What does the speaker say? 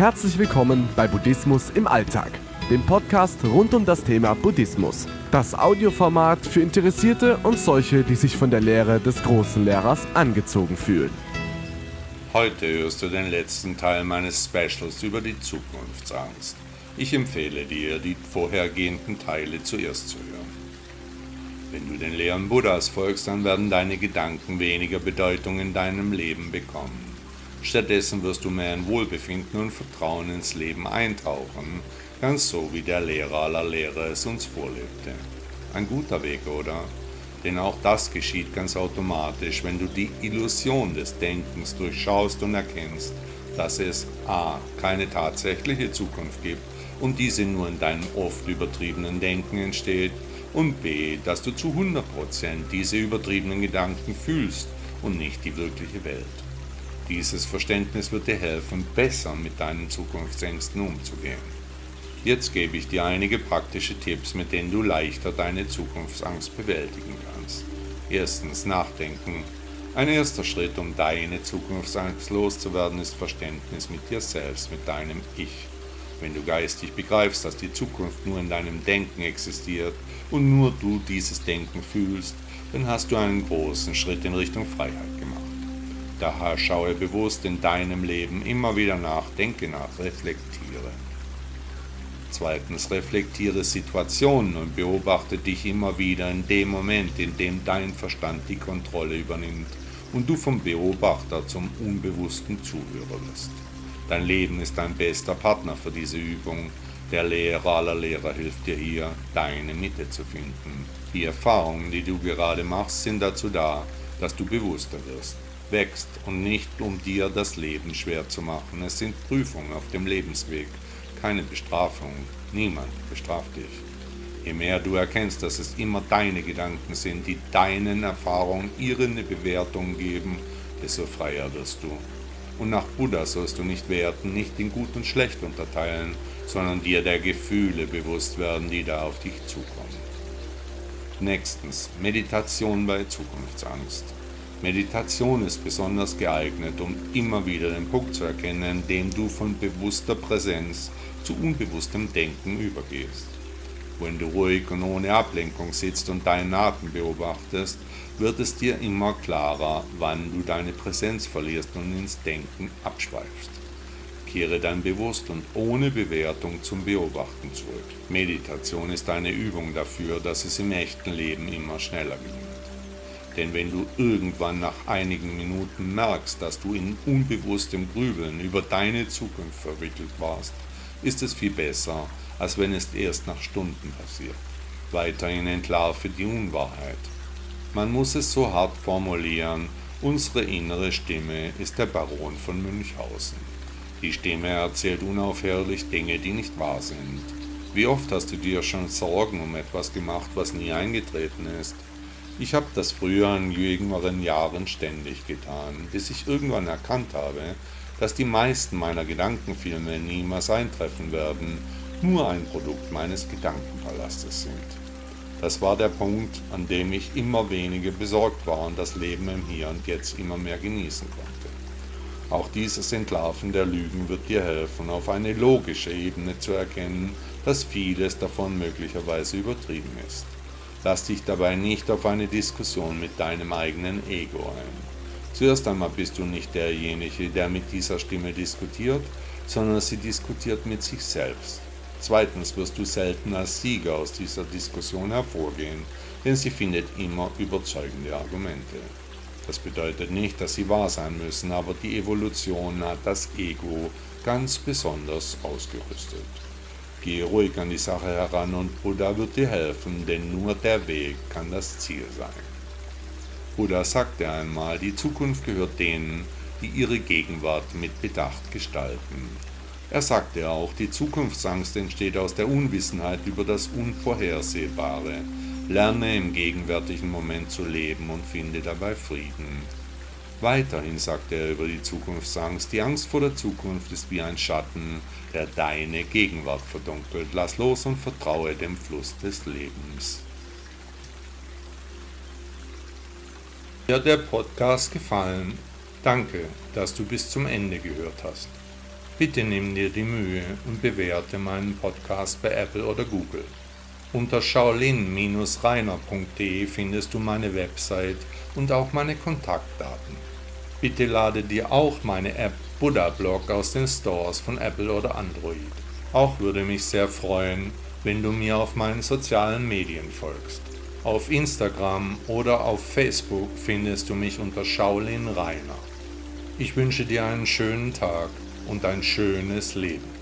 Herzlich willkommen bei Buddhismus im Alltag, dem Podcast rund um das Thema Buddhismus. Das Audioformat für Interessierte und solche, die sich von der Lehre des großen Lehrers angezogen fühlen. Heute hörst du den letzten Teil meines Specials über die Zukunftsangst. Ich empfehle dir, die vorhergehenden Teile zuerst zu hören. Wenn du den Lehren Buddhas folgst, dann werden deine Gedanken weniger Bedeutung in deinem Leben bekommen. Stattdessen wirst du mehr in Wohlbefinden und Vertrauen ins Leben eintauchen, ganz so wie der Lehrer aller Lehrer es uns vorlebte. Ein guter Weg, oder? Denn auch das geschieht ganz automatisch, wenn du die Illusion des Denkens durchschaust und erkennst, dass es a. keine tatsächliche Zukunft gibt und diese nur in deinem oft übertriebenen Denken entsteht und b. dass du zu 100% diese übertriebenen Gedanken fühlst und nicht die wirkliche Welt. Dieses Verständnis wird dir helfen, besser mit deinen Zukunftsängsten umzugehen. Jetzt gebe ich dir einige praktische Tipps, mit denen du leichter deine Zukunftsangst bewältigen kannst. Erstens Nachdenken. Ein erster Schritt, um deine Zukunftsangst loszuwerden, ist Verständnis mit dir selbst, mit deinem Ich. Wenn du geistig begreifst, dass die Zukunft nur in deinem Denken existiert und nur du dieses Denken fühlst, dann hast du einen großen Schritt in Richtung Freiheit gemacht. Daher schaue bewusst in deinem Leben immer wieder nach, denke nach, reflektiere. Zweitens, reflektiere Situationen und beobachte dich immer wieder in dem Moment, in dem dein Verstand die Kontrolle übernimmt und du vom Beobachter zum unbewussten Zuhörer wirst. Dein Leben ist dein bester Partner für diese Übung. Der Lehrer aller Lehrer hilft dir hier, deine Mitte zu finden. Die Erfahrungen, die du gerade machst, sind dazu da, dass du bewusster wirst wächst und nicht um dir das Leben schwer zu machen. Es sind Prüfungen auf dem Lebensweg, keine Bestrafung. Niemand bestraft dich. Je mehr du erkennst, dass es immer deine Gedanken sind, die deinen Erfahrungen ihre Bewertung geben, desto freier wirst du. Und nach Buddha sollst du nicht werten, nicht in gut und schlecht unterteilen, sondern dir der Gefühle bewusst werden, die da auf dich zukommen. Nächstens, Meditation bei Zukunftsangst. Meditation ist besonders geeignet, um immer wieder den Punkt zu erkennen, dem du von bewusster Präsenz zu unbewusstem Denken übergehst. Wenn du ruhig und ohne Ablenkung sitzt und deinen Atem beobachtest, wird es dir immer klarer, wann du deine Präsenz verlierst und ins Denken abschweifst. Kehre dann bewusst und ohne Bewertung zum Beobachten zurück. Meditation ist eine Übung dafür, dass es im echten Leben immer schneller geht. Denn wenn du irgendwann nach einigen Minuten merkst, dass du in unbewusstem Grübeln über deine Zukunft verwickelt warst, ist es viel besser, als wenn es erst nach Stunden passiert. Weiterhin entlarve die Unwahrheit. Man muss es so hart formulieren, unsere innere Stimme ist der Baron von Münchhausen. Die Stimme erzählt unaufhörlich Dinge, die nicht wahr sind. Wie oft hast du dir schon Sorgen um etwas gemacht, was nie eingetreten ist? Ich habe das früher in jüngeren Jahren ständig getan, bis ich irgendwann erkannt habe, dass die meisten meiner Gedankenfilme niemals eintreffen werden, nur ein Produkt meines Gedankenpalastes sind. Das war der Punkt, an dem ich immer weniger besorgt war und das Leben im Hier und Jetzt immer mehr genießen konnte. Auch dieses Entlarven der Lügen wird dir helfen, auf eine logische Ebene zu erkennen, dass vieles davon möglicherweise übertrieben ist. Lass dich dabei nicht auf eine Diskussion mit deinem eigenen Ego ein. Zuerst einmal bist du nicht derjenige, der mit dieser Stimme diskutiert, sondern sie diskutiert mit sich selbst. Zweitens wirst du selten als Sieger aus dieser Diskussion hervorgehen, denn sie findet immer überzeugende Argumente. Das bedeutet nicht, dass sie wahr sein müssen, aber die Evolution hat das Ego ganz besonders ausgerüstet. Geh ruhig an die Sache heran und Buddha wird dir helfen, denn nur der Weg kann das Ziel sein. Buddha sagte einmal, die Zukunft gehört denen, die ihre Gegenwart mit Bedacht gestalten. Er sagte auch, die Zukunftsangst entsteht aus der Unwissenheit über das Unvorhersehbare. Lerne im gegenwärtigen Moment zu leben und finde dabei Frieden. Weiterhin sagte er über die Zukunftsangst, die Angst vor der Zukunft ist wie ein Schatten, der deine Gegenwart verdunkelt. Lass los und vertraue dem Fluss des Lebens. Dir der Podcast gefallen? Danke, dass du bis zum Ende gehört hast. Bitte nimm dir die Mühe und bewerte meinen Podcast bei Apple oder Google. Unter shaolin-reiner.de findest du meine Website und auch meine Kontaktdaten. Bitte lade dir auch meine App Buddha Blog aus den Stores von Apple oder Android. Auch würde mich sehr freuen, wenn du mir auf meinen sozialen Medien folgst. Auf Instagram oder auf Facebook findest du mich unter Shaolin Rainer. Ich wünsche dir einen schönen Tag und ein schönes Leben.